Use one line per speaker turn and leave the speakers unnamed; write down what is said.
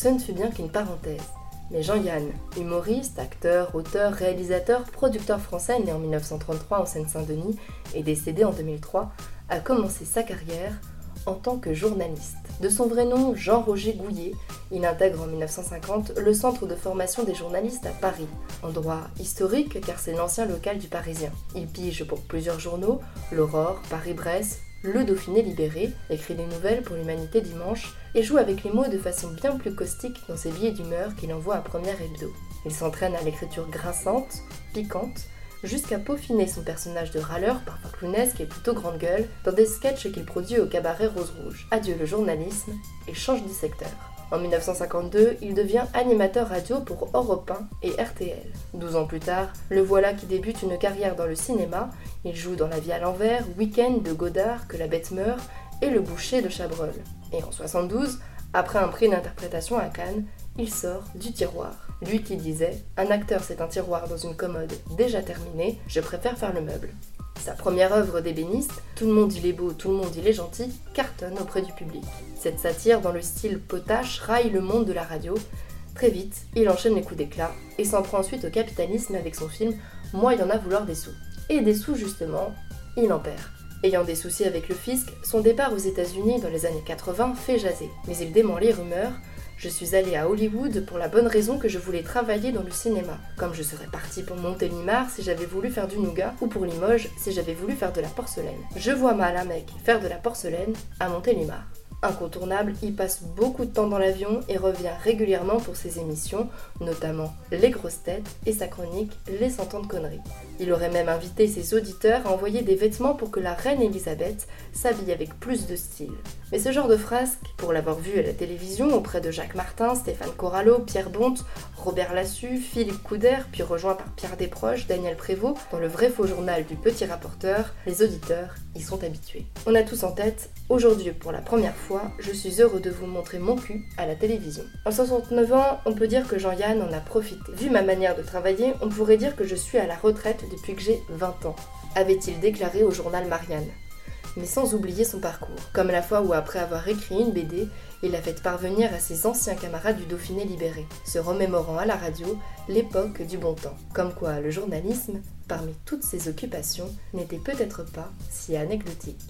Ce ne fut bien qu'une parenthèse. Mais Jean-Yann, humoriste, acteur, auteur, réalisateur, producteur français né en 1933 en Seine-Saint-Denis et décédé en 2003, a commencé sa carrière en tant que journaliste. De son vrai nom, Jean-Roger Gouillet, il intègre en 1950 le Centre de formation des journalistes à Paris, endroit historique car c'est l'ancien local du Parisien. Il pige pour plusieurs journaux, l'Aurore, Paris-Brest, le Dauphiné libéré, écrit des nouvelles pour l'Humanité dimanche et joue avec les mots de façon bien plus caustique dans ses billets d'humeur qu'il envoie à première hebdo. Il s'entraîne à l'écriture grinçante, piquante, jusqu'à peaufiner son personnage de râleur, parfois clownesque et plutôt grande gueule, dans des sketchs qu'il produit au cabaret Rose Rouge. Adieu le journalisme et change de secteur. En 1952, il devient animateur radio pour Europe 1 et RTL. Douze ans plus tard, le voilà qui débute une carrière dans le cinéma. Il joue dans La vie à l'envers, Week-end de Godard, Que la bête meurt et Le boucher de Chabrol. Et en 72, après un prix d'interprétation à Cannes, il sort du tiroir. Lui qui disait Un acteur c'est un tiroir dans une commode déjà terminée, je préfère faire le meuble. Sa première œuvre d'ébéniste, Tout le monde il est beau, tout le monde il est gentil, cartonne auprès du public. Cette satire dans le style potache raille le monde de la radio. Très vite, il enchaîne les coups d'éclat et s'en prend ensuite au capitalisme avec son film Moi il en a vouloir des sous. Et des sous justement, il en perd. Ayant des soucis avec le fisc, son départ aux États-Unis dans les années 80 fait jaser. Mais il dément les rumeurs je suis allée à Hollywood pour la bonne raison que je voulais travailler dans le cinéma. Comme je serais partie pour Montélimar si j'avais voulu faire du nougat, ou pour Limoges si j'avais voulu faire de la porcelaine. Je vois mal un mec faire de la porcelaine à Montélimar. Incontournable, il passe beaucoup de temps dans l'avion et revient régulièrement pour ses émissions, notamment Les grosses têtes et sa chronique Les 100 ans de conneries. Il aurait même invité ses auditeurs à envoyer des vêtements pour que la reine Elisabeth s'habille avec plus de style. Mais ce genre de frasque, pour l'avoir vu à la télévision auprès de Jacques Martin, Stéphane Corallo, Pierre Bonte, Robert Lassu, Philippe Couder, puis rejoint par Pierre Desproges, Daniel Prévost, dans le vrai faux journal du petit rapporteur, les auditeurs y sont habitués. On a tous en tête, aujourd'hui pour la première fois, je suis heureux de vous montrer mon cul à la télévision. En 69 ans, on peut dire que Jean-Yann en a profité. Vu ma manière de travailler, on pourrait dire que je suis à la retraite depuis que j'ai 20 ans, avait-il déclaré au journal Marianne mais sans oublier son parcours, comme la fois où après avoir écrit une BD, il l'a fait parvenir à ses anciens camarades du Dauphiné libéré, se remémorant à la radio l'époque du bon temps. Comme quoi le journalisme, parmi toutes ses occupations, n'était peut-être pas si anecdotique.